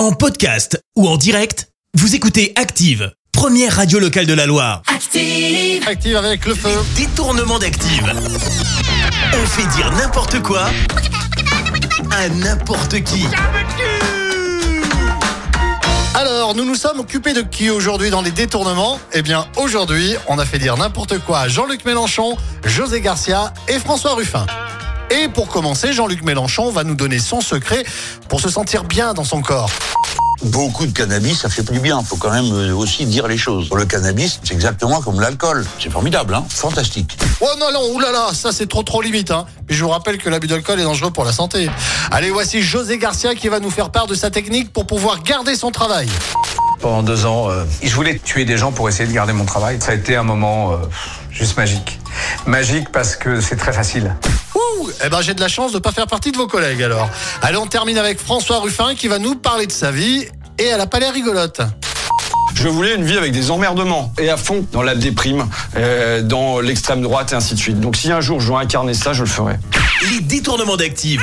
En podcast ou en direct, vous écoutez Active, première radio locale de la Loire. Active. Active avec le feu. Détournement d'Active. On fait dire n'importe quoi à n'importe qui. Alors, nous nous sommes occupés de qui aujourd'hui dans les détournements? Eh bien, aujourd'hui, on a fait dire n'importe quoi à Jean-Luc Mélenchon, José Garcia et François Ruffin. Et pour commencer, Jean-Luc Mélenchon va nous donner son secret pour se sentir bien dans son corps. Beaucoup de cannabis, ça fait plus bien. Faut quand même euh, aussi dire les choses. Le cannabis, c'est exactement comme l'alcool. C'est formidable, hein Fantastique. Oh non, non, oulala, ça c'est trop trop limite. Hein. Puis je vous rappelle que l'abus d'alcool est dangereux pour la santé. Allez, voici José Garcia qui va nous faire part de sa technique pour pouvoir garder son travail. Pendant deux ans, euh, je voulais tuer des gens pour essayer de garder mon travail. Ça a été un moment euh, juste magique. Magique parce que c'est très facile. Ouh, eh ben j'ai de la chance de pas faire partie de vos collègues alors. Allez, on termine avec François Ruffin qui va nous parler de sa vie et elle a pas l'air rigolote. Je voulais une vie avec des emmerdements et à fond dans la déprime, euh, dans l'extrême droite et ainsi de suite. Donc si un jour je dois incarner ça, je le ferai. Les détournements d'Active.